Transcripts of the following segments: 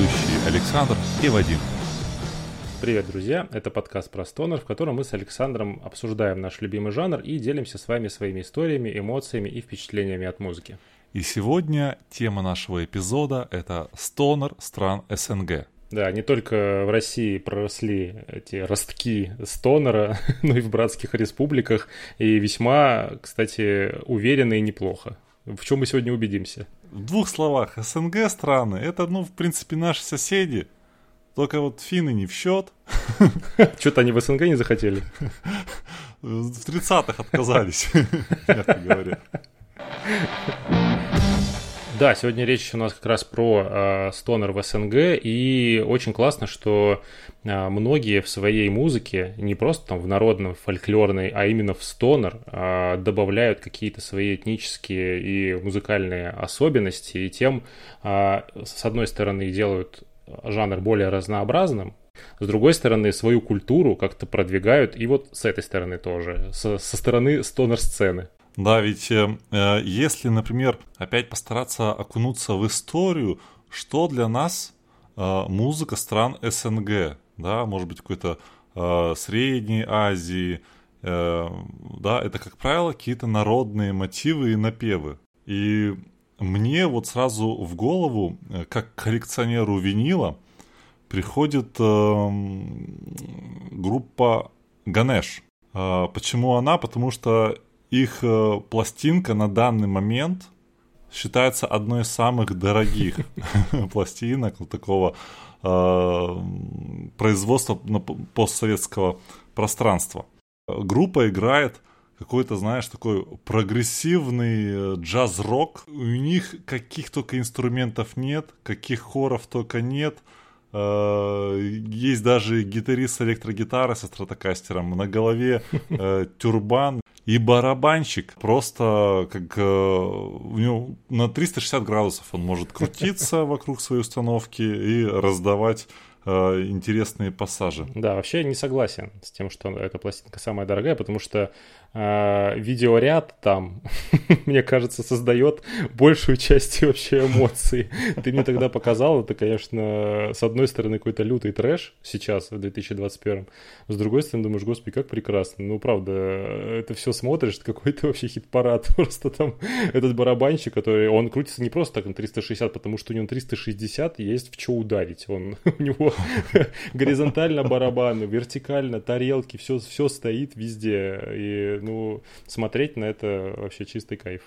ведущие Александр и Вадим. Привет, друзья! Это подкаст про стонер, в котором мы с Александром обсуждаем наш любимый жанр и делимся с вами своими историями, эмоциями и впечатлениями от музыки. И сегодня тема нашего эпизода – это стонер стран СНГ. Да, не только в России проросли эти ростки стонера, но и в братских республиках, и весьма, кстати, уверенно и неплохо. В чем мы сегодня убедимся? В двух словах, СНГ страны – это, ну, в принципе, наши соседи, только вот финны не в счет. Что-то они в СНГ не захотели. В 30-х отказались, мягко говоря. Да, сегодня речь у нас как раз про э, стонер в СНГ, и очень классно, что э, многие в своей музыке, не просто там в народном, фольклорной, а именно в стонер, э, добавляют какие-то свои этнические и музыкальные особенности, и тем, э, с одной стороны, делают жанр более разнообразным, с другой стороны, свою культуру как-то продвигают, и вот с этой стороны тоже, со, со стороны стонер-сцены. Да, ведь э, э, если, например, опять постараться окунуться в историю, что для нас э, музыка стран СНГ, да, может быть, какой-то э, Средней Азии, э, да, это, как правило, какие-то народные мотивы и напевы. И мне вот сразу в голову, э, как коллекционеру винила, приходит э, группа Ганеш. Э, почему она? Потому что их э, пластинка на данный момент считается одной из самых дорогих пластинок такого э, производства постсоветского пространства. Группа играет какой-то, знаешь, такой прогрессивный э, джаз-рок. У них каких только инструментов нет, каких хоров только нет. Есть даже гитарист с электрогитарой со стратокастером. На голове тюрбан. И барабанщик просто как э, у него на 360 градусов он может крутиться вокруг своей установки и раздавать э, интересные пассажи. Да, вообще не согласен с тем, что эта пластинка самая дорогая, потому что э, видеоряд там, мне кажется, создает большую часть вообще эмоций. Ты мне тогда показал, это, конечно, с одной стороны какой-то лютый трэш сейчас, в 2021, с другой стороны думаешь, господи, как прекрасно. Ну, правда, это все смотришь, какой-то вообще хит-парад. Просто там этот барабанщик, который, он крутится не просто так на 360, потому что у него 360 есть в что ударить. Он, у него горизонтально барабаны, вертикально тарелки, все, все стоит везде. И ну, смотреть на это вообще чистый кайф.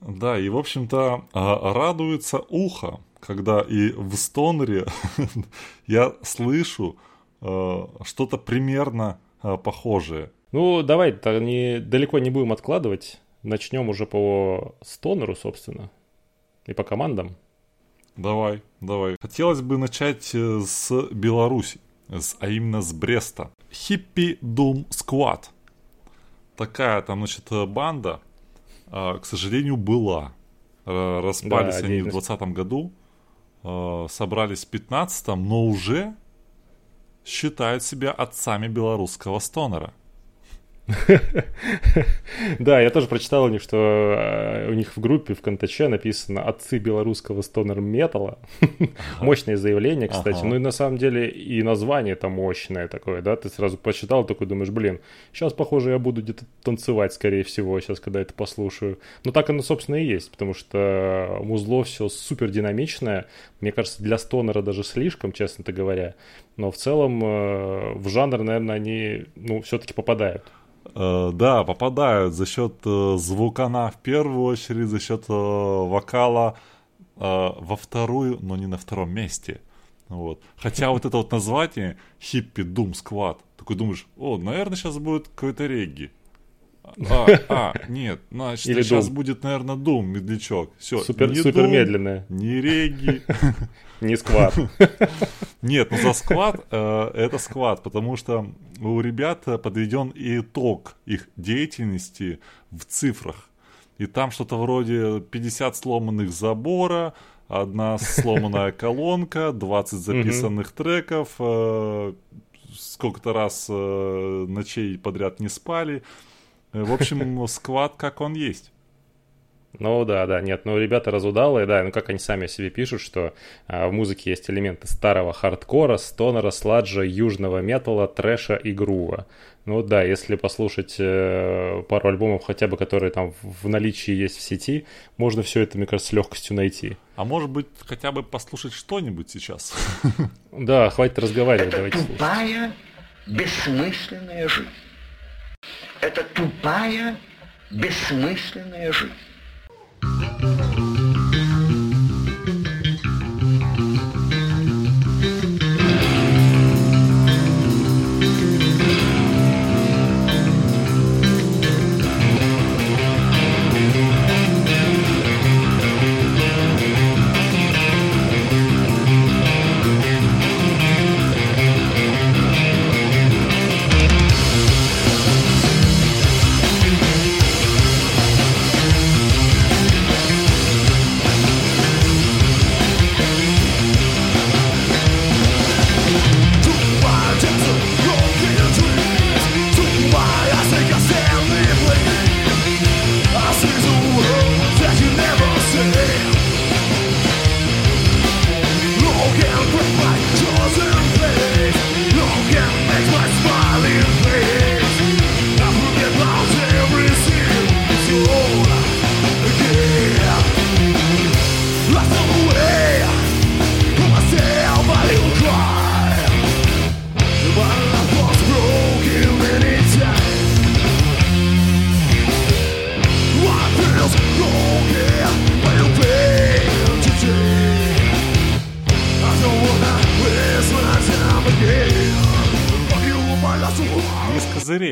Да, и, в общем-то, а, радуется ухо, когда и в стонере я слышу а, что-то примерно а, похожее. Ну, давай, не, далеко не будем откладывать. Начнем уже по стонеру, собственно, и по командам. Давай, давай. Хотелось бы начать э, с Беларуси а именно с Бреста. Хиппи Doom Squad. Такая там, значит, банда, а, к сожалению, была. Распались да, они в 2020 году, а, собрались в 2015, но уже считают себя отцами белорусского стонера. Да, я тоже прочитал у них, что э, у них в группе в Контаче написано «Отцы белорусского стонер металла». Мощное заявление, кстати. Ну и на самом деле и название там мощное такое, да? Ты сразу прочитал, такой думаешь, блин, сейчас, похоже, я буду где-то танцевать, скорее всего, сейчас, когда это послушаю. Ну так оно, собственно, и есть, потому что музло все супер динамичное. Мне кажется, для стонера даже слишком, честно говоря. Но в целом э, в жанр, наверное, они, ну, все-таки попадают. Э, да, попадают за счет э, звукана в первую очередь, за счет э, вокала во вторую, но не на втором месте. Вот. Хотя вот это вот название Хиппи Doom Squad, такой думаешь, о, наверное, сейчас будет какой-то регги. А, а, нет, значит, Или сейчас Doom. будет, наверное, Doom, медлячок. Все, супер, не супер Doom, медленная. Не регги. Не сквад. Нет, ну за сквад э, это сквад, потому что у ребят подведен итог их деятельности в цифрах. И там что-то вроде 50 сломанных забора, одна сломанная колонка, 20 записанных треков, э, сколько-то раз э, ночей подряд не спали. В общем, сквад как он есть. Ну да, да, нет, ну ребята разудалые, да, ну как они сами себе пишут, что а, в музыке есть элементы старого хардкора, стонера, сладжа, южного металла, трэша и грува. Ну да, если послушать э, пару альбомов хотя бы, которые там в наличии есть в сети, можно все это, мне кажется, с легкостью найти. А может быть, хотя бы послушать что-нибудь сейчас? Да, хватит разговаривать, давайте слушать. тупая, бессмысленная жизнь. Это тупая, бессмысленная жизнь.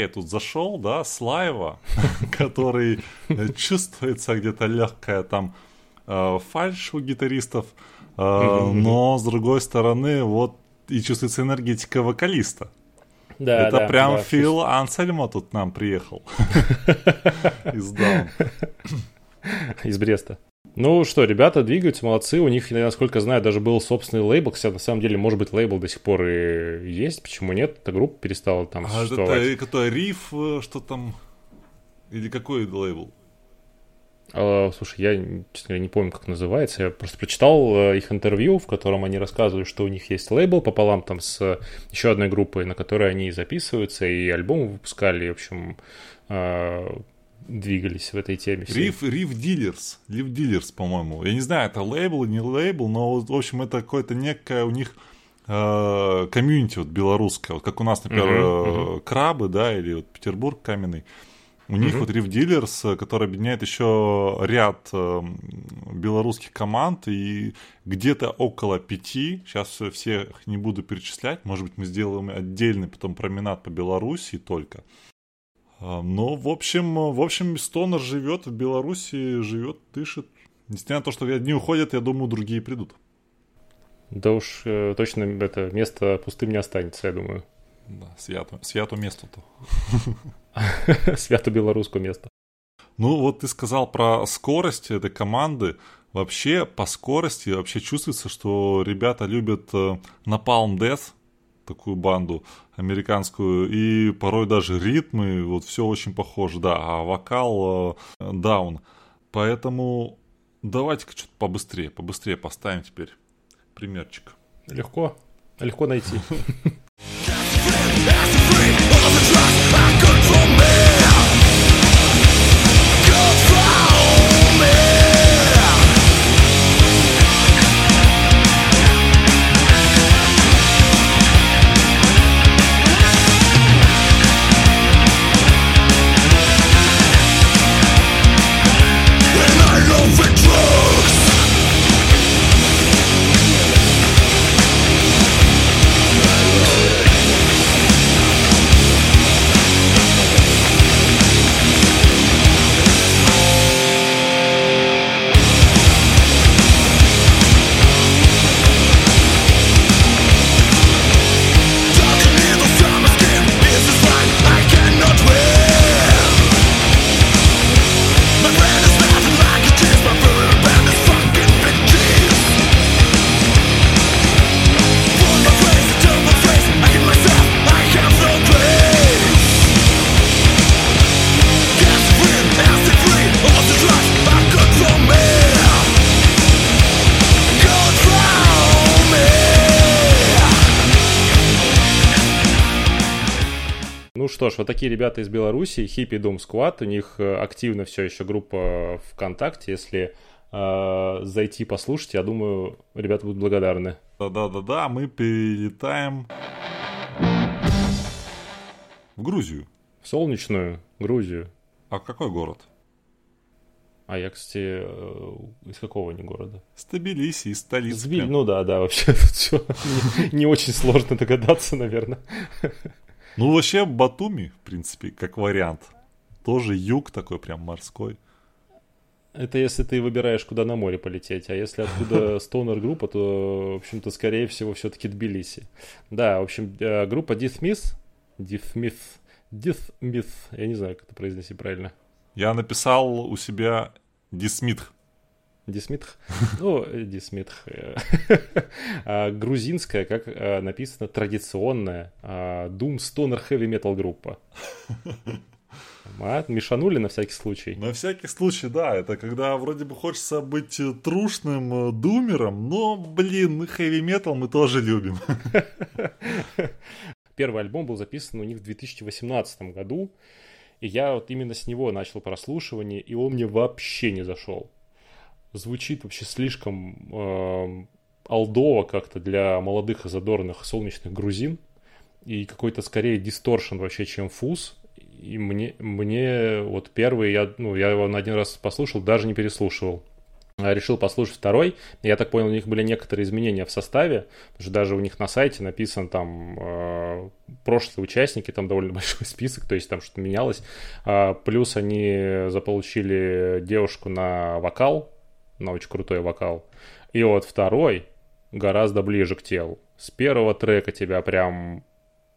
Козырей тут зашел, да, с лайва, который э, чувствуется где-то легкая там э, фальш у гитаристов, э, но с другой стороны, вот и чувствуется энергетика вокалиста. Да, Это да, прям да, Фил Ансельмо тут нам приехал. Из из Бреста. Ну что, ребята двигаются, молодцы. У них, насколько знаю, даже был собственный лейбл. Кстати, на самом деле, может быть, лейбл до сих пор и есть. Почему нет? Эта группа перестала там А существовать. это какой риф, э, что там? Или какой лейбл? А, слушай, я, честно говоря, не помню, как называется. Я просто прочитал э, их интервью, в котором они рассказывали, что у них есть лейбл пополам там с еще одной группой, на которой они записываются, и альбомы выпускали, в общем, э, двигались в этой теме. Риф, Риф Дилерс. Riff Dealers, по-моему. Я не знаю, это лейбл, не лейбл, но, в общем, это какое-то некое у них э, комьюнити вот белорусское. Вот как у нас, например, Мгм, э, Крабы, да, или вот Петербург каменный. У них Мгм. вот Риф Дилерс, э, который объединяет еще ряд э, белорусских команд, и где-то около пяти, сейчас всех не буду перечислять, может быть, мы сделаем отдельный потом променад по Беларуси только. Ну, в общем, э, в общем, Стонер живет в Беларуси, живет, дышит. Несмотря на то, что одни уходят, я думаю, другие придут. Да уж э, точно это место пустым не останется, я думаю. Да, свято, свято место-то. Свято-белорусское место. Ну, вот ты сказал про скорость этой команды. Вообще, по скорости вообще чувствуется, что ребята любят э, Napalm Death, такую банду американскую, и порой даже ритмы, вот все очень похоже, да, а вокал э, даун. Поэтому давайте-ка что-то побыстрее, побыстрее поставим теперь примерчик. Легко, легко найти. Ну что ж, вот такие ребята из Беларуси, Хиппи Дом Сквад, у них э, активно все еще группа ВКонтакте, если э, зайти послушать, я думаю, ребята будут благодарны. Да-да-да-да, мы перелетаем в Грузию. В солнечную Грузию. А какой город? А я, кстати, э, из какого они города? С Тбилиси, из столицы. Сбиль, ну да, да, вообще тут все не, не очень сложно догадаться, наверное. Ну, вообще, Батуми, в принципе, как вариант. Тоже юг такой прям морской. Это если ты выбираешь, куда на море полететь, а если оттуда стонер группа, то, в общем-то, скорее всего, все-таки Тбилиси. Да, в общем, э, группа Myth, Death Myth, я не знаю, как это произнести правильно. Я написал у себя Дисмитх. Дисмитх? Ну, Дисмитх. А, грузинская, как а, написано, традиционная Doom Stoner Heavy Metal группа. А, мешанули на всякий случай? На всякий случай, да. Это когда вроде бы хочется быть трушным э, думером, но, блин, хэви метал мы тоже любим. Первый альбом был записан у них в 2018 году. И я вот именно с него начал прослушивание, и он мне вообще не зашел. Звучит вообще слишком э, алдово как-то для молодых и задорных солнечных грузин. И какой-то скорее дисторшн вообще, чем фуз. И мне, мне вот первый, я, ну, я его на один раз послушал, даже не переслушивал. А решил послушать второй. Я так понял, у них были некоторые изменения в составе, потому что даже у них на сайте написан там э, прошлые участники, там довольно большой список, то есть там что-то менялось. А, плюс они заполучили девушку на вокал, на очень крутой вокал. И вот второй гораздо ближе к телу. С первого трека тебя прям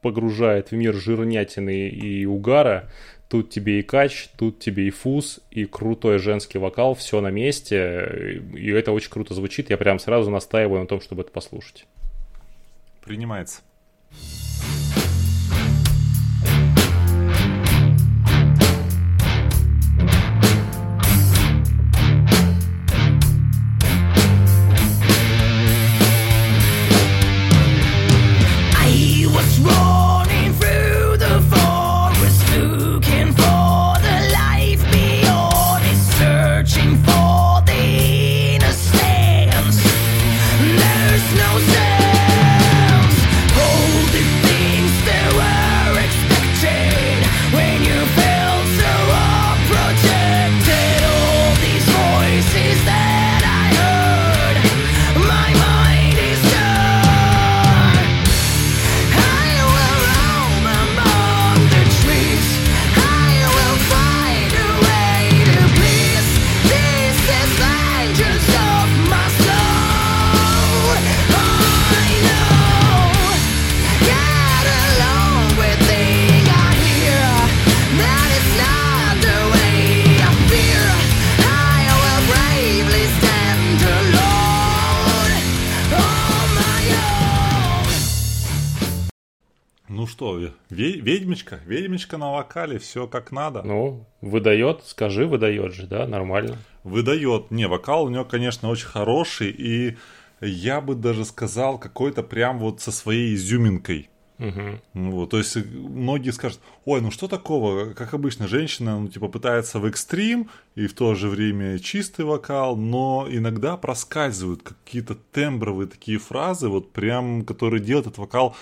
погружает в мир жирнятины и угара, Тут тебе и кач, тут тебе и фуз, и крутой женский вокал, все на месте, и это очень круто звучит. Я прям сразу настаиваю на том, чтобы это послушать. Принимается. Ведьмочка, ведьмочка на вокале, все как надо. Ну, выдает, скажи, выдает же, да, нормально. Выдает. Не, вокал у него, конечно, очень хороший, и я бы даже сказал, какой-то прям вот со своей изюминкой. Угу. Вот, то есть многие скажут, ой, ну что такого, как обычно, женщина, ну, типа, пытается в экстрим и в то же время чистый вокал, но иногда проскальзывают какие-то тембровые такие фразы, вот прям, которые делают этот вокал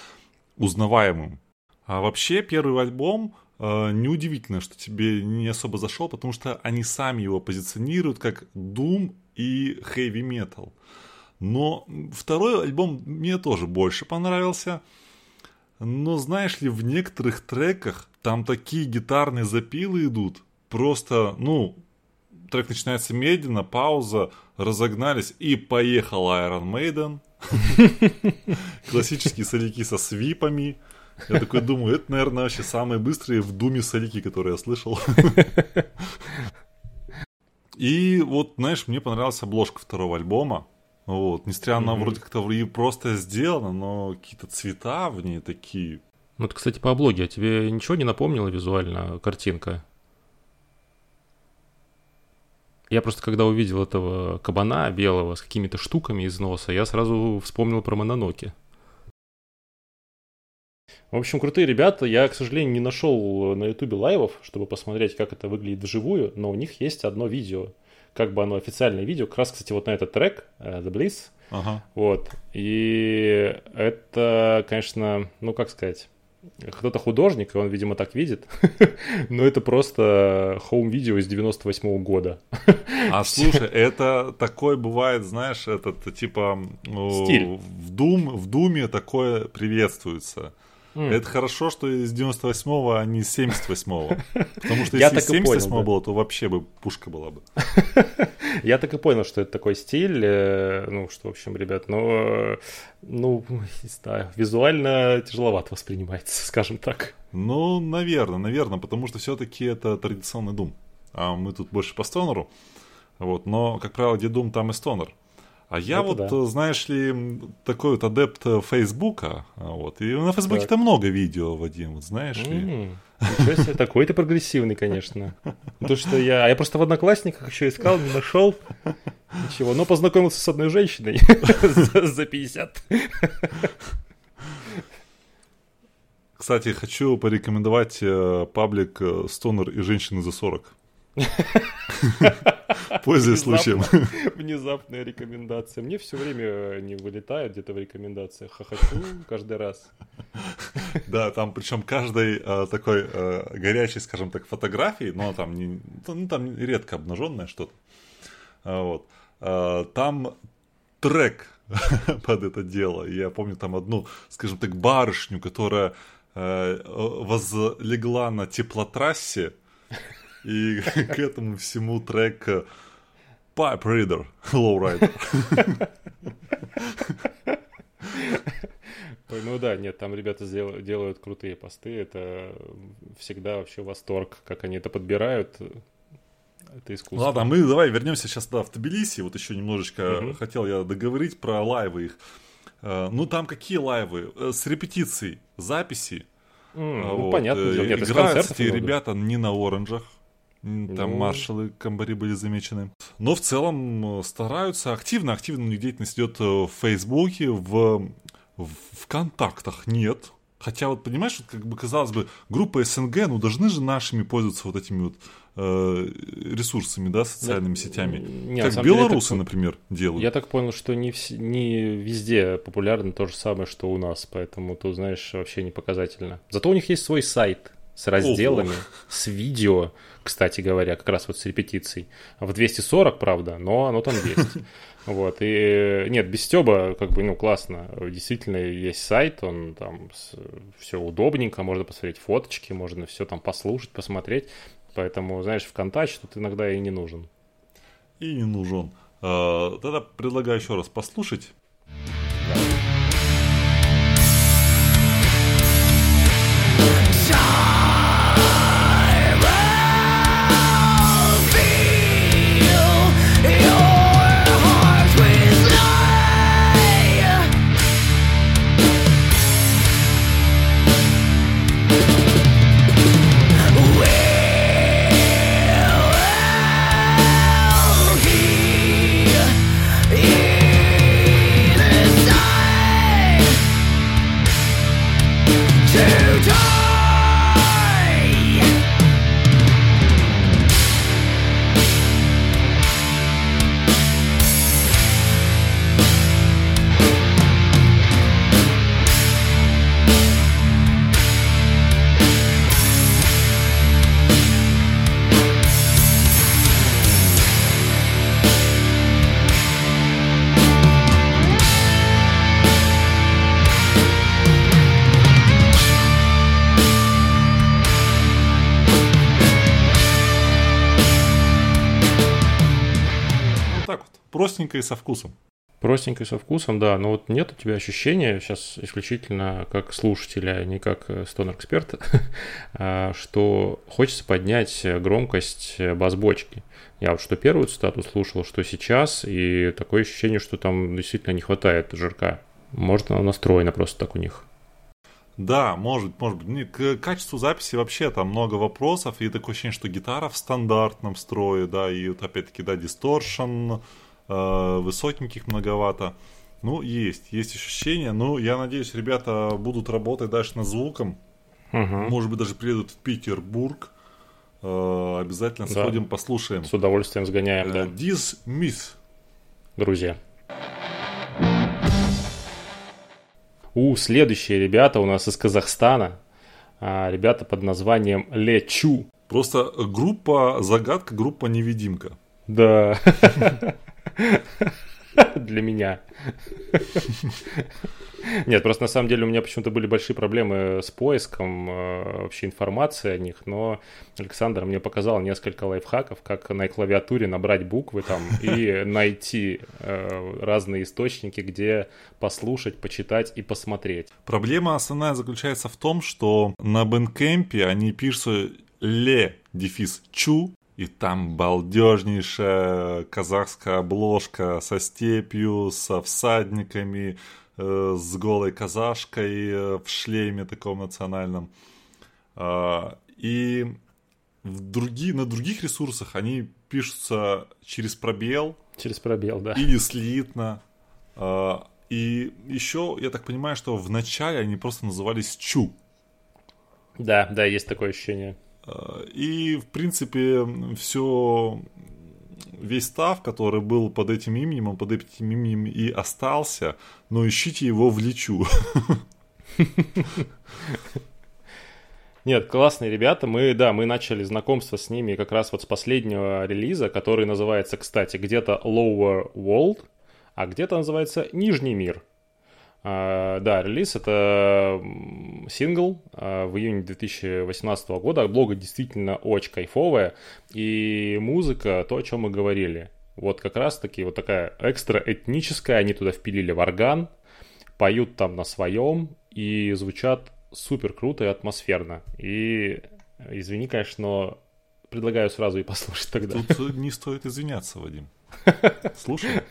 узнаваемым. А вообще первый альбом э, неудивительно, что тебе не особо зашел, потому что они сами его позиционируют как Doom и Heavy Metal. Но второй альбом мне тоже больше понравился. Но знаешь ли, в некоторых треках там такие гитарные запилы идут. Просто, ну, трек начинается медленно, пауза, разогнались и поехал Iron Maiden. Классические соляки со свипами. Я такой думаю, это, наверное, вообще самые быстрые в Думе солики, которые я слышал. И вот, знаешь, мне понравилась обложка второго альбома. Вот, несмотря на вроде как-то и просто сделано, но какие-то цвета в ней такие. Ну, это, кстати, по облоге. А тебе ничего не напомнила визуально картинка? Я просто, когда увидел этого кабана белого с какими-то штуками из носа, я сразу вспомнил про Мононоки. В общем, крутые ребята. Я, к сожалению, не нашел на ютубе лайвов, чтобы посмотреть, как это выглядит вживую, но у них есть одно видео. Как бы оно официальное видео, как раз, кстати, вот на этот трек, э, The Bliss. Ага. Вот. И это, конечно, ну как сказать, кто-то художник, и он, видимо, так видит, но это просто home video из 98 года. А слушай, это такое бывает, знаешь, этот типа ну, Стиль. в Doom, в Думе такое приветствуется. Это хорошо, что из 98-го, а не из 78-го. Потому что если из так и понял, 78-го да. было, то вообще бы пушка была бы. Я так и понял, что это такой стиль, э, ну, что, в общем, ребят, ну, ну, не знаю, визуально тяжеловато воспринимается, скажем так. Ну, наверное, наверное, потому что все-таки это традиционный Doom. А мы тут больше по стонеру. Вот, но, как правило, где Doom, там и стонер. А я Это вот, да. э, знаешь ли, такой вот адепт э, Фейсбука. а, Вот, и на Фейсбуке-то много видео, Вадим, вот знаешь ли. Ничего себе, такой ты прогрессивный, конечно. То, что я... Я просто в Одноклассниках еще искал, не нашел. Ничего, но познакомился с одной женщиной за за 50. Кстати, хочу порекомендовать э, паблик Стонер и женщины за 40. Пользуясь случаем. Внезапная рекомендация. Мне все время не вылетает где-то в рекомендациях. Хохочу каждый раз. Да, там причем каждой э, такой э, горячей, скажем так, фотографии, но там не, ну, там редко обнаженное что-то. А, Вот. А, Там трек под это дело. Я помню там одну, скажем так, барышню, которая э, возлегла на теплотрассе, и к этому всему трек э, Pipe Reader, Lowrider. Ой, ну да, нет, там ребята сдел- делают крутые посты. Это всегда вообще восторг, как они это подбирают. Это искусство. Ладно, мы давай вернемся сейчас да, в Тбилиси. Вот еще немножечко Мгм. хотел я договорить про лайвы их. Э, Ну, там какие лайвы? Э, С репетицией, записи. Ну, вот, э, дело. Нет, Играют, много. ребята не на оранжах. Там Ну. маршалы комбари были замечены. Но в целом э, стараются активно. Активно у них деятельность идет э, в Фейсбуке, в, в ВКонтактах нет. Хотя вот, понимаешь, вот как бы казалось бы, группа СНГ, ну должны же нашими пользоваться вот этими вот э, ресурсами, да, социальными сетями. Не, как самом деле, белорусы, так- например, делают. Я так понял, что не, вс- не везде популярно то же самое, что у нас, поэтому тут, знаешь, вообще не показательно. Зато у них есть свой сайт с разделами, с видео, кстати говоря, как раз вот с репетицией. В 240, правда, но оно там есть. Вот, и нет, без Стеба, как бы, ну, классно. Действительно, есть сайт, он там все удобненько, можно посмотреть фоточки, можно все там послушать, посмотреть. Поэтому, знаешь, ВКонтакте тут иногда и не нужен. И не нужен. Э, Тогда предлагаю еще раз послушать. Вот Простенько и со вкусом. Простенько и со вкусом, да, но вот нет у тебя ощущения, сейчас исключительно как слушателя, а не как стонер-эксперта, а, что хочется поднять громкость бас-бочки. Я вот что первую цитату слушал, что сейчас, и такое ощущение, что там действительно не хватает жирка. Может, она настроена просто так у них. Да, может, может быть. К качеству записи вообще там много вопросов, и такое ощущение, что гитара в стандартном строе, да, и вот опять-таки, да, дисторшн, э, высокеньких многовато. Ну, есть, есть ощущение. Ну, я надеюсь, ребята будут работать дальше над звуком. Угу. Может быть, даже приедут в Петербург. Э, обязательно Да. сходим, послушаем. С удовольствием сгоняем, Э, да, This Myth. друзья. У, следующие ребята у нас из Казахстана. А, ребята под названием Лечу. Просто группа загадка, группа невидимка. Да. Для меня. Нет, просто на самом деле у меня почему-то были большие проблемы с поиском э, вообще информации о них, но Александр мне показал несколько лайфхаков, как на клавиатуре набрать буквы там и найти э, разные источники, где послушать, почитать и посмотреть. Проблема основная заключается в том, что на бэнкемпе они пишут ле дефис чу, и там балдежнейшая казахская обложка со степью, со всадниками, э, с голой казашкой э, в шлеме таком национальном. А, и в други, на других ресурсах они пишутся через пробел, Через пробел, да. или слитно. А, И еще, я так понимаю, что в начале они просто назывались Чу. Да, да, есть такое ощущение. И, в принципе, все весь став, который был под этим именем, он под этим именем и остался, но ищите его в Личу. Нет, классные ребята. Мы, да, мы начали знакомство с ними как раз вот с последнего релиза, который называется, кстати, где-то Lower World, а где-то называется Нижний мир. А, да, релиз это сингл а, в июне 2018 года. Блога действительно очень кайфовая. И музыка, то, о чем мы говорили. Вот как раз таки вот такая экстра этническая. Они туда впилили варган, поют там на своем и звучат супер круто и атмосферно. И извини, конечно, но предлагаю сразу и послушать тогда. Тут не стоит извиняться, Вадим. Слушай.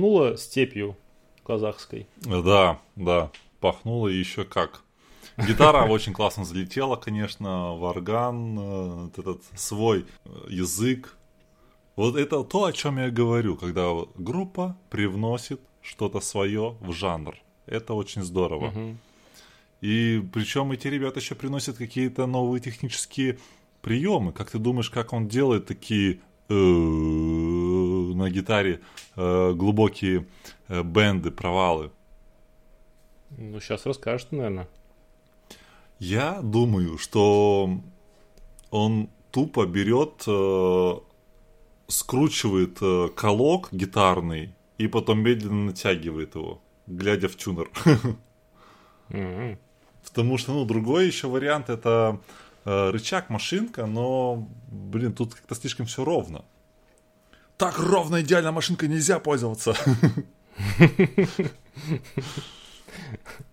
Пахнуло степью казахской. Да, да, пахнуло еще как. Гитара очень классно залетела, конечно, в орган, э, вот этот свой э, язык. Вот это то, о чем я говорю, когда группа привносит что-то свое в жанр. Это очень здорово. И причем эти ребята еще приносят какие-то новые технические приемы. Как ты думаешь, как он делает такие э, на гитаре э, глубокие э, бенды, провалы? Ну, сейчас расскажешь, наверное. Я думаю, что он тупо берет, э, скручивает э, колок гитарный и потом медленно натягивает его, глядя в тюнер. М-м. Потому что, ну, другой еще вариант это э, рычаг машинка, но, блин, тут как-то слишком все ровно. Так ровно идеально машинкой нельзя пользоваться.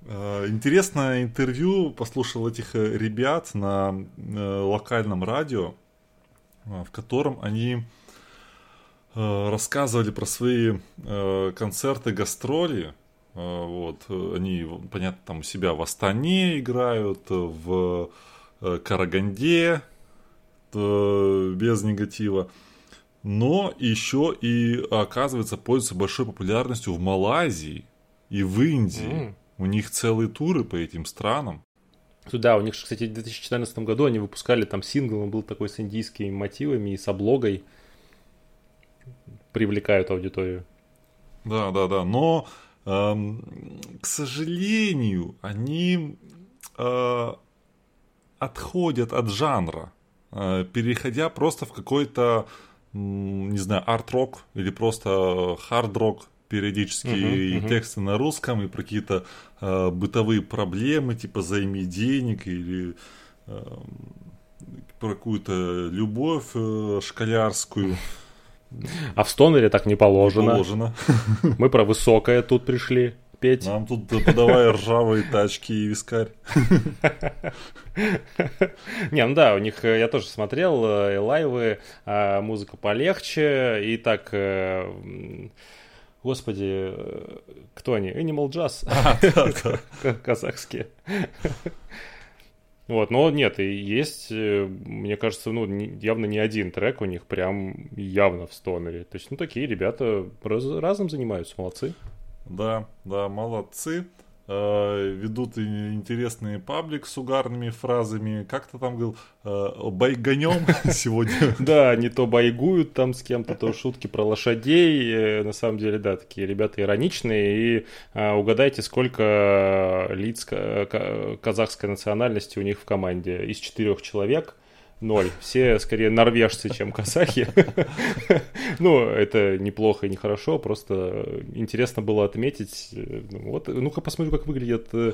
Э, интересное интервью послушал этих э, ребят на э, локальном радио, в котором они рассказывали про свои концерты, гастроли. Вот, они, понятно, там у себя в Астане играют, в Караганде, без негатива. Но еще и, оказывается, пользуется большой популярностью в Малайзии и в Индии. Mm. У них целые туры по этим странам. Да, у них, кстати, в 2014 году они выпускали там сингл, он был такой с индийскими мотивами и с облогой. Привлекают аудиторию. Да, да, да. Но, эм, к сожалению, они э, отходят от жанра, э, переходя просто в какой-то, э, не знаю, арт-рок или просто хард-рок периодически uh-huh, uh-huh. тексты на русском, и про какие-то э, бытовые проблемы, типа займи денег или э, про какую-то любовь э, школярскую. А в Стонере так не положено. Положено. Мы про высокое тут пришли петь. Нам тут подавай ржавые тачки и вискарь. Не, ну да, у них, э, я тоже смотрел, э, лайвы, а, музыка полегче, и так э, Господи, кто они? Animal Jazz. А, Казахские. Вот, но нет, и есть, мне кажется, ну, явно не один трек у них прям явно в стонере. То есть, ну, такие ребята раз, разом занимаются, молодцы. Да, да, молодцы. Э, ведут интересный паблик с угарными фразами. Как то там говорил, э, байгонем сегодня. Да, не то байгуют там с кем-то, то шутки про лошадей. Э, на самом деле, да, такие ребята ироничные. И угадайте, сколько лиц казахской национальности у них в команде. Из четырех человек – ноль. Все скорее норвежцы, чем казахи. Ну, это неплохо и нехорошо, просто интересно было отметить. Ну, вот, ну-ка посмотрю, как выглядят э,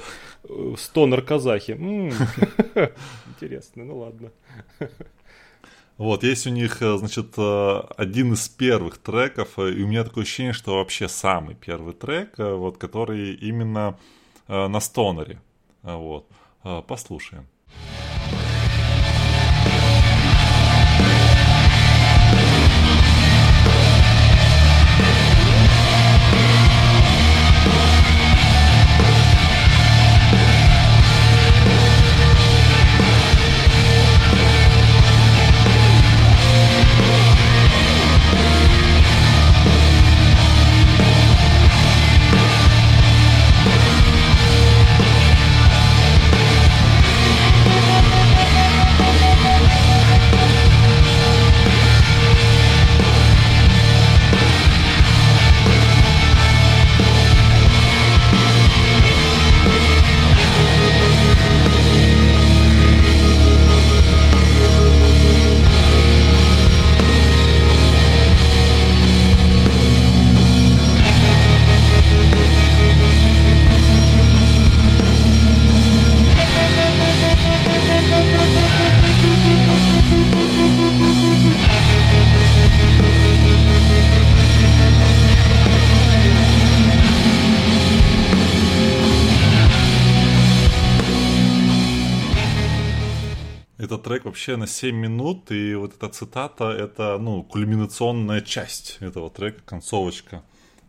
стонер казахи. Интересно, ну ладно. Вот, есть у них, э, значит, э, один из первых треков, и у меня такое ощущение, что вообще самый первый трек, вот, который именно на стонере. Вот, послушаем. Вообще на 7 минут, и вот эта цитата, это, ну, кульминационная часть этого трека, концовочка.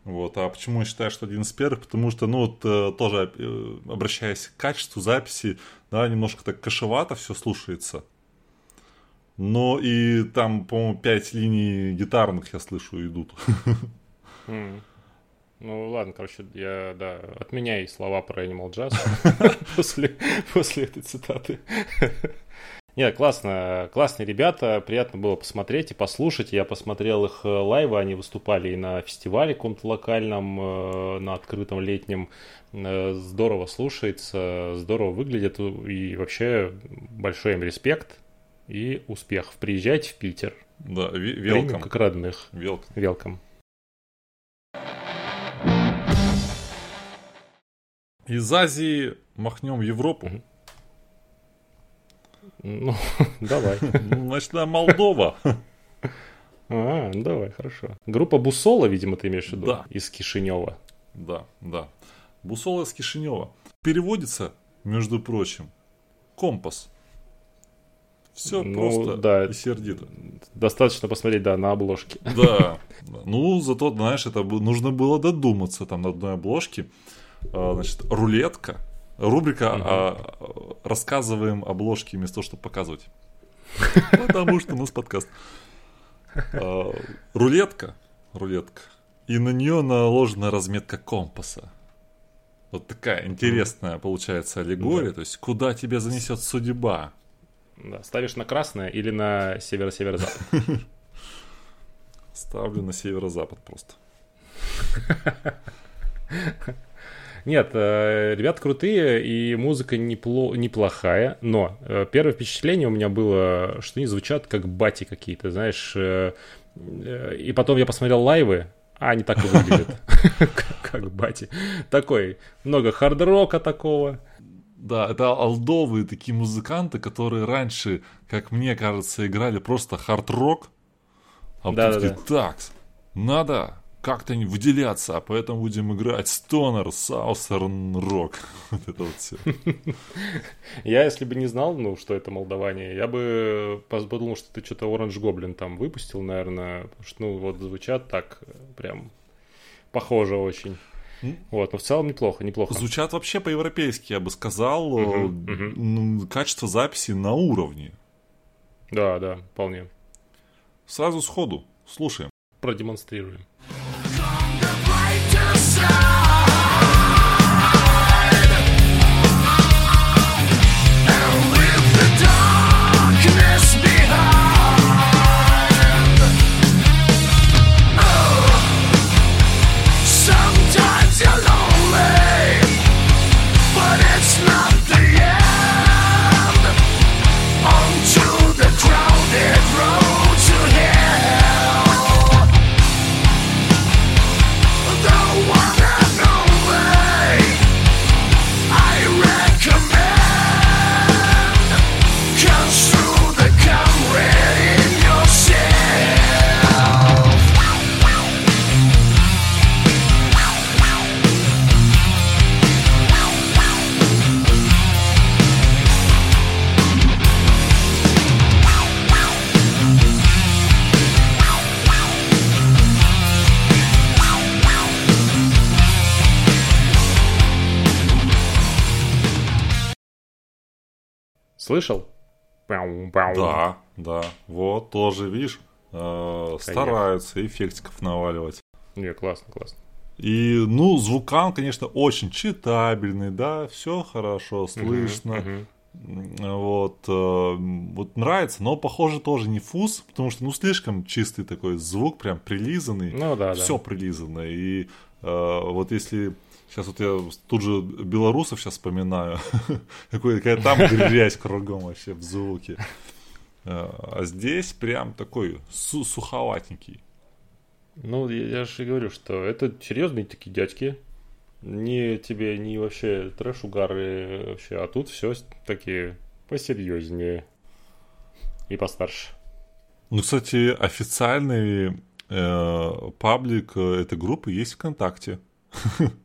Вот. А почему я считаю, что один из первых? Потому что, ну, вот, э, тоже э, обращаясь к качеству записи, да, немножко так кашевато все слушается. Но и там, по-моему, пять линий гитарных я слышу идут. Mm. Ну ладно, короче, я, да, отменяй слова про Animal Jazz после, после этой цитаты. Нет, классно, классные ребята, приятно было посмотреть и послушать. Я посмотрел их э, лайвы, они выступали и на фестивале каком-то локальном, э, на открытом летнем. Э, здорово слушается, здорово выглядит и вообще большой им респект и успехов. Приезжайте в Питер. Да, велком. как родных. Велком. Из Азии махнем в Европу. Угу. Ну, давай. Ну, значит, да, Молдова. А, давай, хорошо. Группа Бусола, видимо, ты имеешь в виду? Да. Из Кишинева. Да, да. Бусола из Кишинева. Переводится, между прочим, компас. Все Ну, просто да. и сердито. Достаточно посмотреть, да, на обложке. Да. Ну, зато, знаешь, это нужно было додуматься там на одной обложке. А, Значит, рулетка. Рубрика а, «Рассказываем обложки вместо того, чтобы показывать». Потому что у нас подкаст. А, Рулетка. Рулетка. И на нее наложена разметка компаса. Вот такая интересная получается аллегория. То есть, куда тебя занесет судьба. Да, ставишь на красное или на северо-северо-запад. Ставлю на северо-запад просто. Нет, э, ребят крутые, и музыка непло- неплохая, но э, первое впечатление у меня было, что они звучат как бати какие-то, знаешь. э, И потом я посмотрел лайвы, а они так и выглядят, как- бати. Такой, много хард-рока такого. Да, это алдовые такие музыканты, которые раньше, как мне кажется, играли просто хард-рок. А потом такие, так, надо как-то не выделяться, а поэтому будем играть стонер, саусерн рок. Вот это вот все. Я, если бы не знал, ну, что это Молдавания, я бы подумал, что ты что-то Orange Goblin там выпустил, наверное, потому что, ну, вот звучат так прям похоже очень. Вот, но в целом неплохо, неплохо. Звучат вообще по-европейски, я бы сказал. Э, ну, Качество записи на уровне. Да, да, вполне. Сразу сходу. Слушаем. Продемонстрируем. Слышал? Да, да. Вот, тоже, видишь, э, стараются эффектиков наваливать. Не, классно, классно. И, ну, звукан, конечно, очень читабельный, да, все хорошо слышно. М, Вот, э, вот нравится, но похоже тоже не фуз, потому что, ну, слишком чистый такой звук, прям прилизанный. Ну да, да. все прилизано. И э, вот если сейчас вот я тут же белорусов сейчас вспоминаю, какая там грязь кругом вообще в звуке. Э, А здесь прям такой су- суховатенький. Ну, я, я же и говорю, что это серьезные такие дядьки. Не тебе, не вообще трэш-угары вообще, а тут все такие посерьезнее и постарше. Ну, кстати, официальный э, паблик э, этой группы есть ВКонтакте.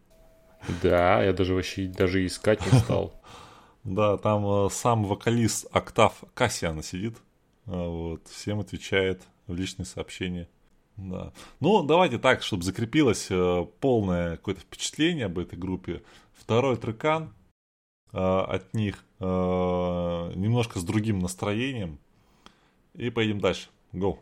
Да, я даже вообще даже искать не стал. Да, там э, сам вокалист Октав Кассиана сидит. А, Вот, всем отвечает в личные сообщения. Да. Ну, давайте так, чтобы закрепилось э, полное какое-то впечатление об этой группе. Второй трекан э, от них э, немножко с другим настроением. И поедем дальше. Go.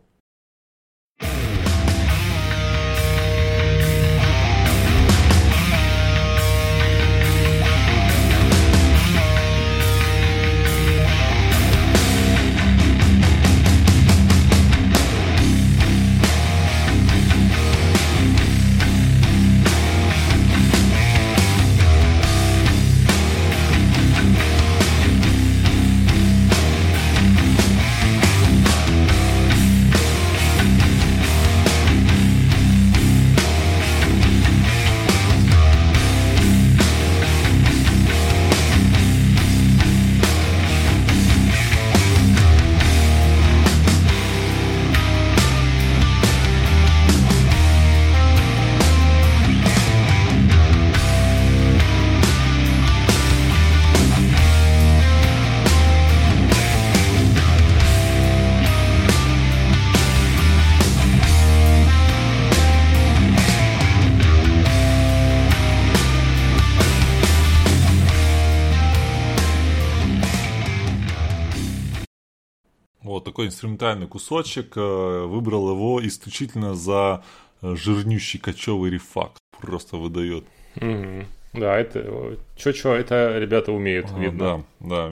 Такой инструментальный кусочек, э, выбрал его исключительно за э, жирнющий кочевый рифак. Просто выдает. Мгм. Да, это... Чё-чё, это ребята умеют, А, видно. Да, да.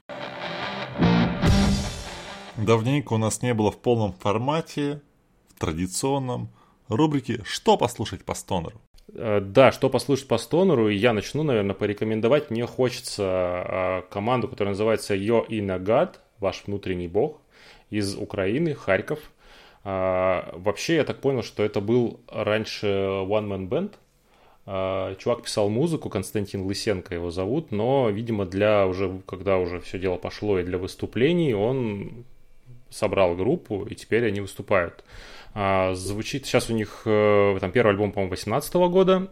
Давненько у нас не было в полном формате, в традиционном рубрике «Что послушать по стонеру?». Э, Да, что послушать по стонеру, и я начну, наверное, порекомендовать. Мне хочется э, команду, которая называется Yo Inagad, ваш внутренний бог, из Украины, Харьков. А, Вообще, я так понял, что это был раньше One Man Band. А, Чувак писал музыку, Константин Лысенко его зовут, но, видимо, для уже, когда уже все дело пошло и для выступлений, он собрал группу, и теперь они выступают. А, Звучит сейчас у них э, там первый альбом, по-моему, 18 года.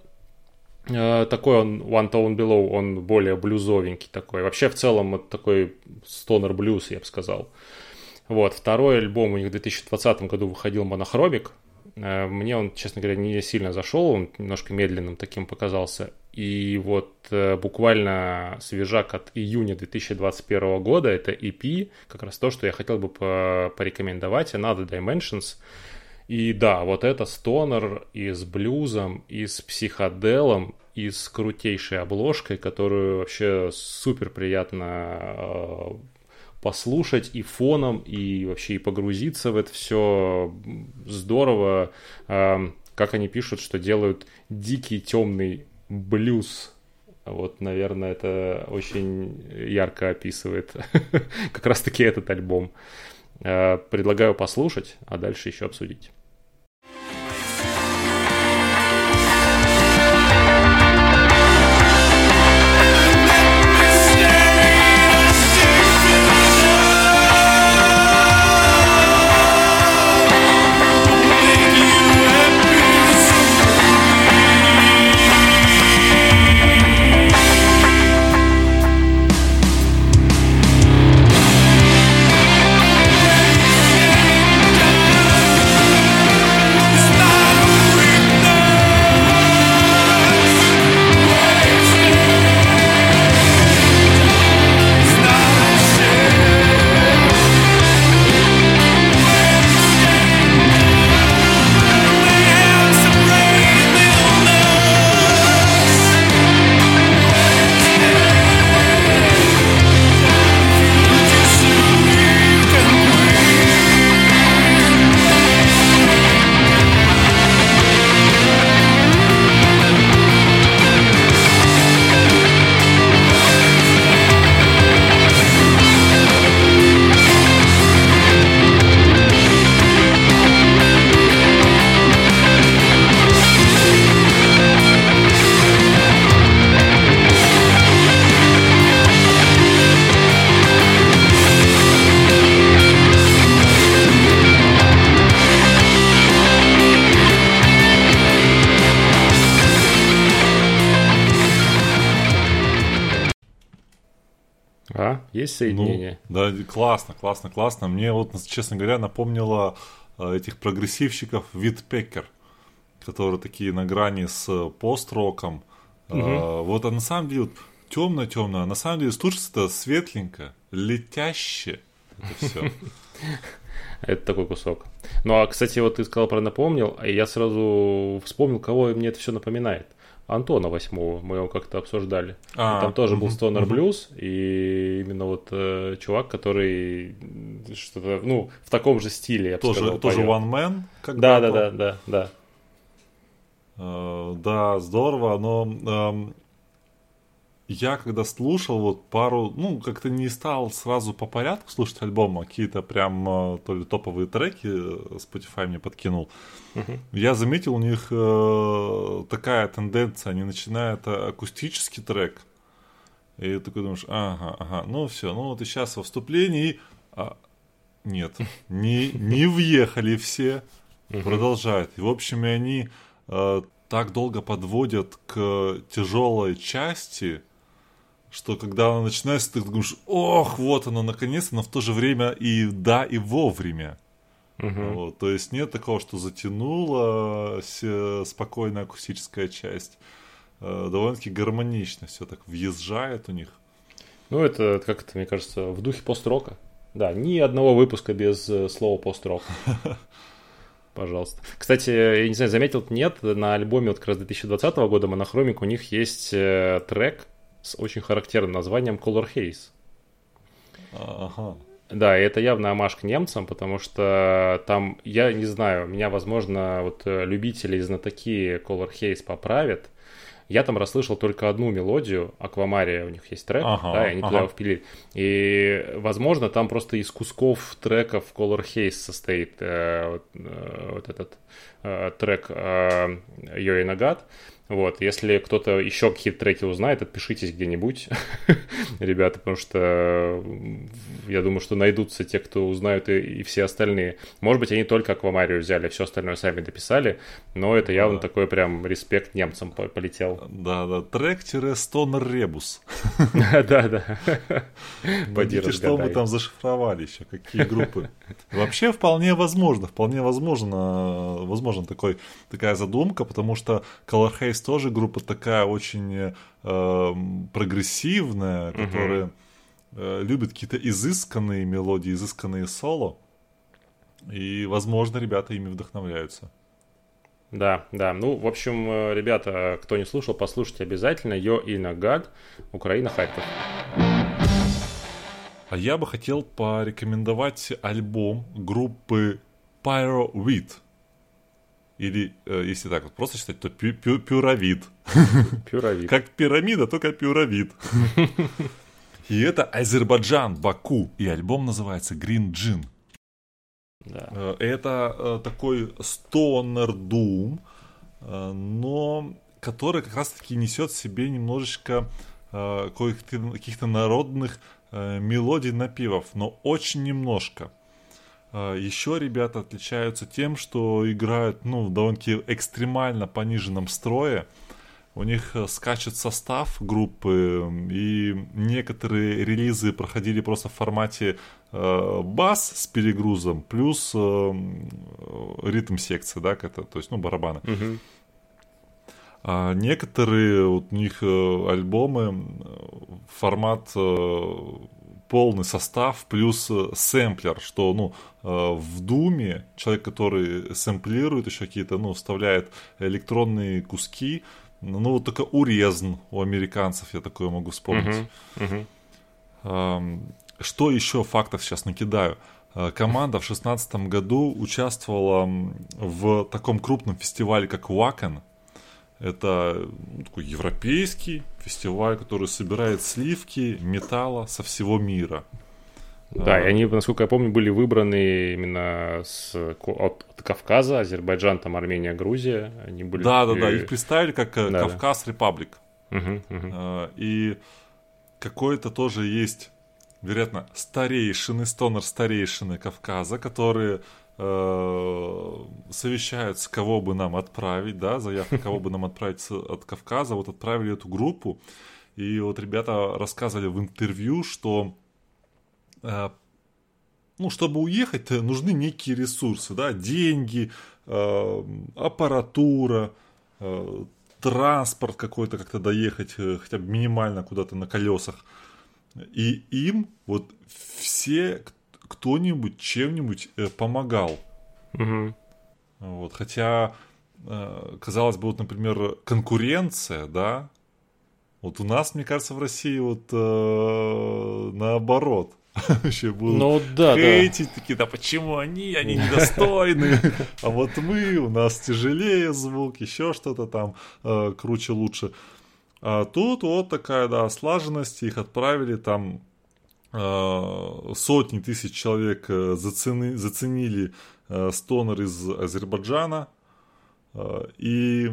Э, Такой он One Tone Below, он более блюзовенький такой. Вообще в целом это такой стонер блюз, я бы сказал. Вот, второй альбом у них в 2020 году выходил Монохромик. Э, Мне он, честно говоря, не сильно зашел, он немножко медленным таким показался. И вот э, буквально свежак от июня 2021 года, это EP, как раз то, что я хотел бы по- порекомендовать, Another Dimensions. И да, вот это стонер и с блюзом, и с психоделом, и с крутейшей обложкой, которую вообще супер приятно э, послушать и фоном, и вообще и погрузиться в это все здорово. Э, Как они пишут, что делают дикий темный блюз. Вот, наверное, это очень ярко описывает как раз-таки этот альбом. Э, Предлагаю послушать, а дальше еще обсудить. Есть соединение? Ну, да, классно, классно, классно. Мне вот, честно говоря, напомнило э, этих прогрессивщиков Витпекер, которые такие на грани с пост-роком. Э, Вот, а на самом деле, темно-темно, а на самом деле слушается это светленько, летяще. Это все. Это такой кусок. Ну, а, кстати, вот ты сказал про напомнил, а я сразу вспомнил, кого мне это все напоминает. Антона Восьмого, мы его как-то обсуждали. А, Там тоже был мгм. блюз, и именно вот э, чувак, который что-то, ну, в таком же стиле, я бы Тоже, сказал, тоже поет. One Man. Да, да, когда-то. да, да, да. Э, Да, здорово, но эм, я когда слушал вот пару, ну, как-то не стал сразу по порядку слушать альбом, а какие-то прям э, то ли топовые треки э, Spotify мне подкинул. Я заметил у них э, такая тенденция, они начинают э, акустический трек, и ты такой думаешь, ага, ага, ну все, ну вот и сейчас во вступлении, а, нет, не, не въехали все, продолжают. И, в общем, и они э, так долго подводят к тяжелой части, что когда она начинается, ты думаешь, ох, вот она наконец-то, но в то же время и да, и вовремя. Вот, то есть нет такого, что затянула спокойная акустическая часть. Э, довольно-таки гармонично все так въезжает у них. Ну, это как это, мне кажется, в духе пост-рока. Да, ни одного выпуска без э, слова пост-рок. Пожалуйста. Кстати, я не знаю, заметил, нет, на альбоме вот как раз 2020 года Монохромик у них есть э, трек с очень характерным названием Color Haze. Ага. Да, и это явно амаш к немцам, потому что там, я не знаю, меня, возможно, вот э, любители и знатоки Color Haze поправят. Я там расслышал только одну мелодию, Аквамария, у них есть трек, Ага, да, и они туда ага. его впилили. И, возможно, там просто из кусков треков Color Haze состоит э, вот, э, вот этот э, трек э, Йои Нагат. Вот, если кто-то еще какие-то треки узнает, отпишитесь где-нибудь, ребята, потому что я думаю, что найдутся те, кто узнают и, и все остальные. Может быть, они только Аквамарию взяли, все остальное сами дописали, но это явно Да. такой прям респект немцам по- полетел. Да, да, трек-стонер ребус. Да-да. Поди Видите, что мы там зашифровали еще, какие группы. Вообще вполне возможно, вполне возможно, возможно такой, такая задумка, потому что Color Haze тоже группа такая очень э, прогрессивная, которая э, любит какие-то изысканные мелодии, изысканные соло. И, возможно, ребята ими вдохновляются. Да, да. Ну, в общем, э, ребята, кто не слушал, послушайте обязательно. Йо и Нагад, Украина, Харьков. А я бы хотел порекомендовать альбом группы Pyro Weed. Или, э, если так вот просто читать, то пю- пю- пюровид. Пюровид. Как пирамида, только пюровид. И это Азербайджан, Баку. И альбом называется Green Gin. Да. Э, Это э, такой стонер э, но который как раз-таки несет в себе немножечко каких-то, народных мелодий напевов, но очень немножко. Э, Еще ребята отличаются тем, что играют ну, в довольно-таки экстремально пониженном строе. У них э, скачет состав группы, и некоторые релизы проходили просто в формате э, бас с перегрузом, плюс э, э, ритм секции, да, это, то есть, ну, барабаны. Мгм. А некоторые вот у них э, альбомы э, формат э, полный состав плюс э, сэмплер, что ну э, в Думе человек, который сэмплирует еще какие-то, ну вставляет электронные куски, ну вот только урезн у американцев я такое могу вспомнить. Мгм. Ам, Что еще фактов сейчас накидаю? Э, Команда в шестнадцатом году участвовала в таком крупном фестивале, как Wacken. Это ну, такой европейский фестиваль, который собирает сливки металла со всего мира. Да, А, и они, насколько я помню, были выбраны именно с, от, от Кавказа, Азербайджан, там Армения, Грузия. Они были... Да, да, да, их представили как э, Да, да. Кавказ Репаблик. Мгм, мгм. Э, И какой-то тоже есть, вероятно, старейшины, стонер старейшины Кавказа, которые совещаются, кого бы нам отправить, да, заявка, кого бы нам отправить от Кавказа, вот отправили эту группу, и вот ребята рассказывали в интервью, что э, ну, чтобы уехать, э, нужны некие ресурсы, да, деньги, э, аппаратура, э, транспорт какой-то, как-то доехать э, хотя бы минимально куда-то на колесах. И им вот все, кто-нибудь чем-нибудь э, помогал. Мгм. Вот, хотя, э, казалось бы, вот, например, конкуренция, да, вот у нас, мне кажется, в России вот э, наоборот. Вообще будут Ну да, да. хейтить, такие, да почему они, они недостойны, а вот мы, у нас тяжелее звук, еще что-то там э, круче, лучше. А тут вот такая, да, слаженность, их отправили там сотни тысяч человек э, зацени- заценили э, стонер из Азербайджана, э, и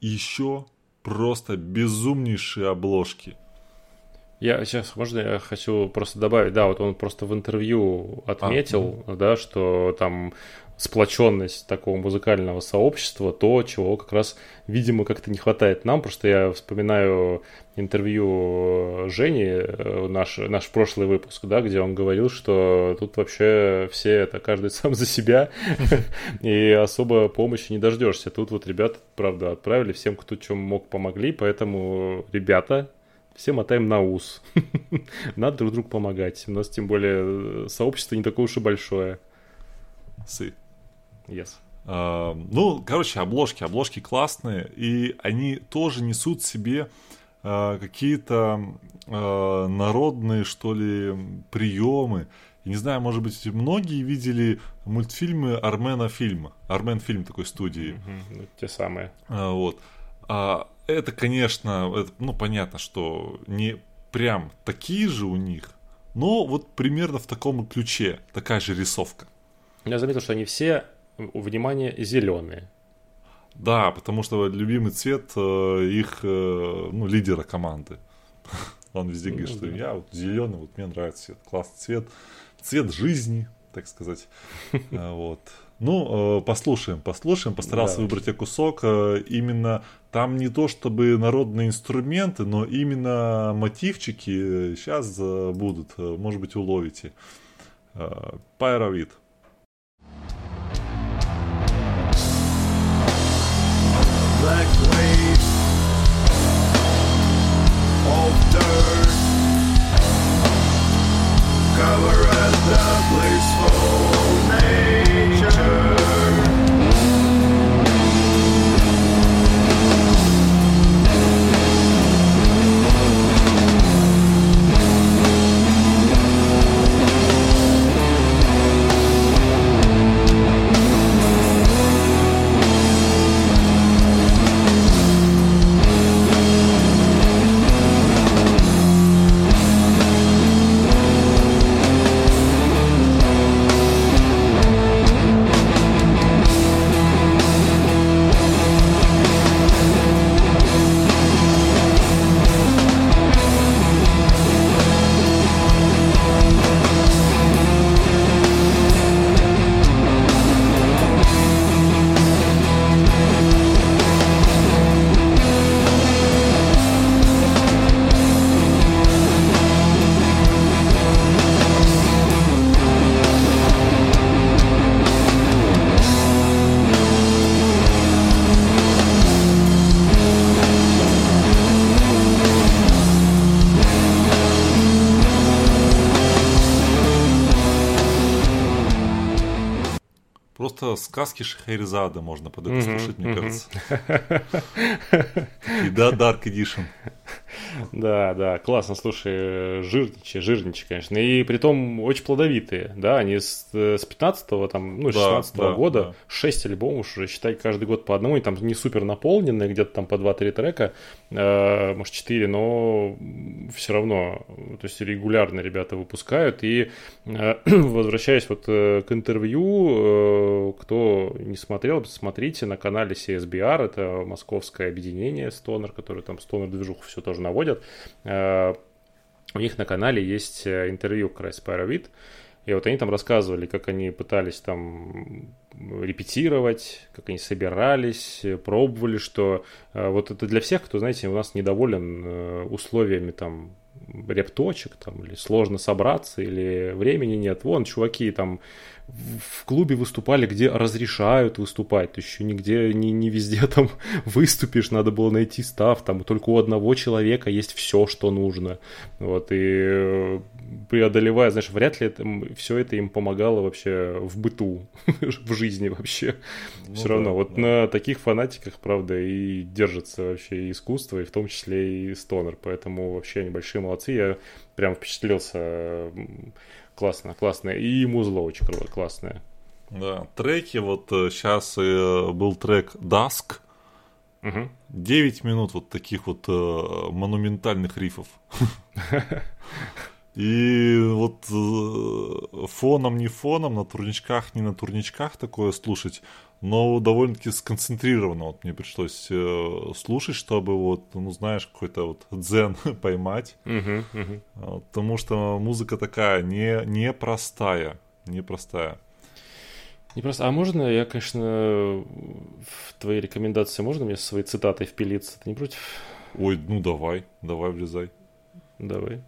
еще просто безумнейшие обложки. Я сейчас, можно я хочу просто добавить, да, вот он просто в интервью отметил, да, что там сплоченность такого музыкального сообщества, то, чего как раз, видимо, как-то не хватает нам. Просто я вспоминаю интервью Жени, э, наш, наш прошлый выпуск, да, где он говорил, что тут вообще все это каждый сам за себя, и особо помощи не дождешься. Тут вот ребята, правда, отправили всем, кто чем мог, помогли, поэтому, ребята, все мотаем на ус. Надо друг другу помогать. У нас тем более э, сообщество не такое уж и большое. Сы. Yes. А, ну, короче, обложки, обложки классные, и они тоже несут в себе а, какие-то а, народные, что ли, приемы. Я не знаю, может быть, многие видели мультфильмы Армена фильма. Армен фильм такой студии. Ну, те самые. А, вот. А, это, конечно, это, ну, понятно, что не прям такие же у них, но вот примерно в таком ключе, такая же рисовка. Я заметил, что они все, внимание, зеленые. Да, потому что любимый цвет э, их, э, ну, лидера команды. Он везде говорит, Ну что да. я вот зеленый, вот мне нравится цвет, классный цвет, цвет жизни, так сказать. А, Вот. Ну, э, послушаем, послушаем. Постарался выбрать я кусок. э, Именно там не то чтобы народные инструменты, но именно мотивчики сейчас будут. э, Может быть, уловите. Э, Пайровид. dirt. Cover us up, please. Сказки Шахерезада можно под это слушать, мне кажется. И да, Dark Edition. Да, да, классно, слушай, жирничие, жирничие, конечно. И при том очень плодовитые, да, они с, с 15-го, там, ну, Да, 16 да, года, да. 6 альбомов уже, считай, каждый год по одному, и там не супер наполненные, где-то там по 2-3 трека, э, может, 4, но все равно, то есть регулярно ребята выпускают, и э, возвращаясь вот э, к интервью, э, кто не смотрел, смотрите на канале CSBR, это московское объединение Stoner, которое там Stoner движуху все тоже наводят. Э, У них на канале есть э, интервью как раз Pyrovit, и вот они там рассказывали, как они пытались там репетировать, как они собирались, э, пробовали, что вот это для всех, кто, знаете, у нас недоволен условиями там репточек, там, или сложно собраться, или времени нет. Вон, чуваки там в клубе выступали, где разрешают выступать, ты еще нигде, не, не везде там выступишь, надо было найти став, там только у одного человека есть все, что нужно. Вот, и э, преодолевая, знаешь, вряд ли все это им помогало вообще в быту, в жизни вообще. Ну Все да, равно, вот да. на таких фанатиках, правда, и держится вообще и искусство, и в том числе и стонер, поэтому вообще они большие молодцы, я прям впечатлился, классно, классно, и музло очень круто, классное. Да, треки, вот сейчас был трек Dusk, Мгм. 9 минут вот таких вот э, монументальных рифов. И вот э, фоном не фоном, на турничках не на турничках такое слушать, но довольно-таки сконцентрированно вот мне пришлось э, слушать, чтобы вот, ну знаешь, какой-то вот дзен поймать. А, потому что музыка такая не непростая, непростая. Не просто, а можно я, конечно, в твои рекомендации, можно мне своей цитатой впилиться? Ты не против? Ой, ну давай, давай влезай. Давай.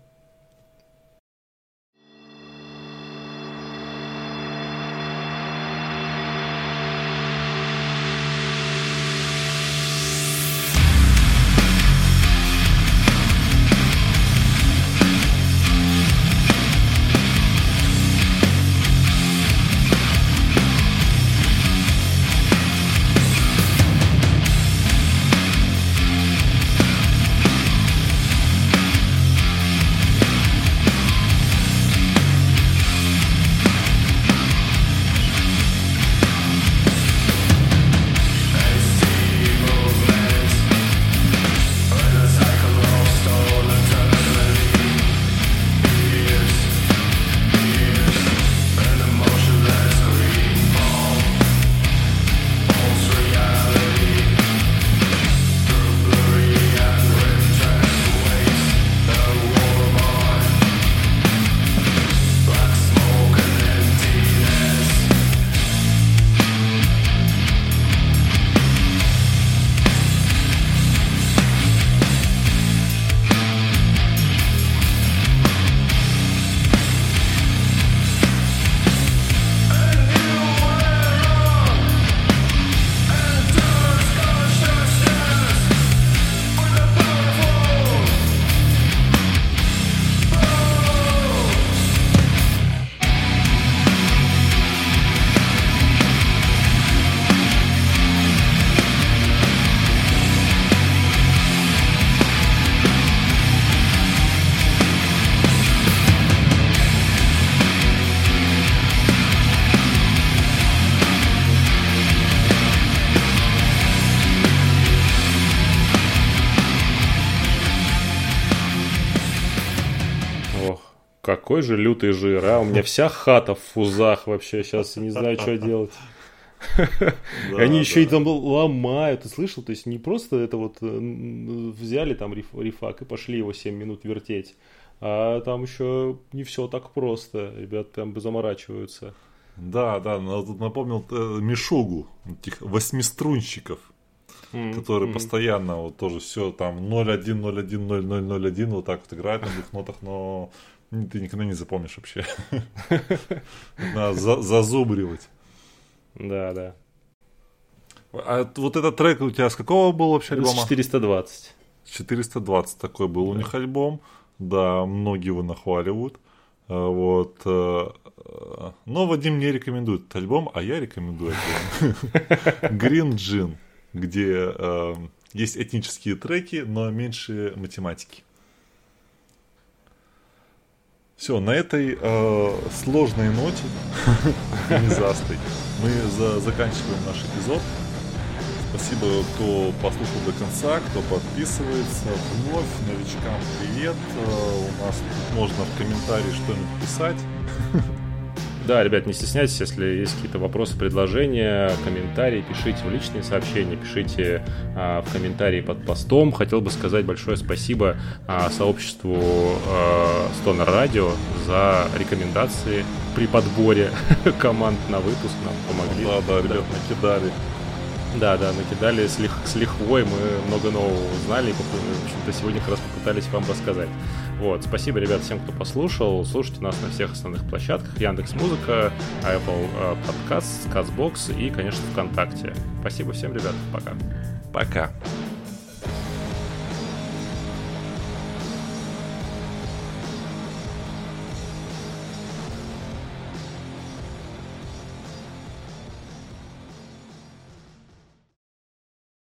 Какой же лютый жир, а? У меня вся хата в фузах вообще, сейчас не знаю, что делать. Они еще и там ломают, ты слышал? То есть не просто это вот э, взяли там рифак и пошли его 7 минут вертеть, а там еще не все так просто. Ребят там заморачиваются. Да, да, напомнил э, Мишугу, этих восьмиструнщиков, mm-hmm. которые mm-hmm. постоянно вот тоже все там 0-1, 0-1, 0-0, 0-1 вот так вот играют на двух нотах, но ты никогда не запомнишь вообще. Надо зазубривать. Да, да. А вот этот трек у тебя с какого был вообще альбома? 420. 420 такой был да. у них альбом. Да, многие его нахваливают. А, вот. Э, но Вадим не рекомендует этот альбом, а я рекомендую альбом. Green Gin, где э, есть этнические треки, но меньше математики. Все, на этой э, сложной ноте, незастой, мы за, заканчиваем наш эпизод. Спасибо, кто послушал до конца, кто подписывается. Вновь новичкам привет. Э, у нас тут можно в комментарии что-нибудь писать. Да, ребят, не стесняйтесь, если есть какие-то вопросы, предложения, комментарии, пишите в личные сообщения, пишите а, в комментарии под постом. Хотел бы сказать большое спасибо а, сообществу а, Stoner Radio за рекомендации при подборе команд на выпуск. Нам помогли. Да, да, ребят, да. накидали. Да, да, накидали с, лих, с лихвой, мы много нового узнали и, в общем-то, сегодня как раз попытались вам рассказать. Вот, спасибо, ребят, всем, кто послушал. Слушайте нас на всех основных площадках. Яндекс Музыка, Apple Podcast, Castbox и, конечно, ВКонтакте. Спасибо всем, ребят. Пока. Пока.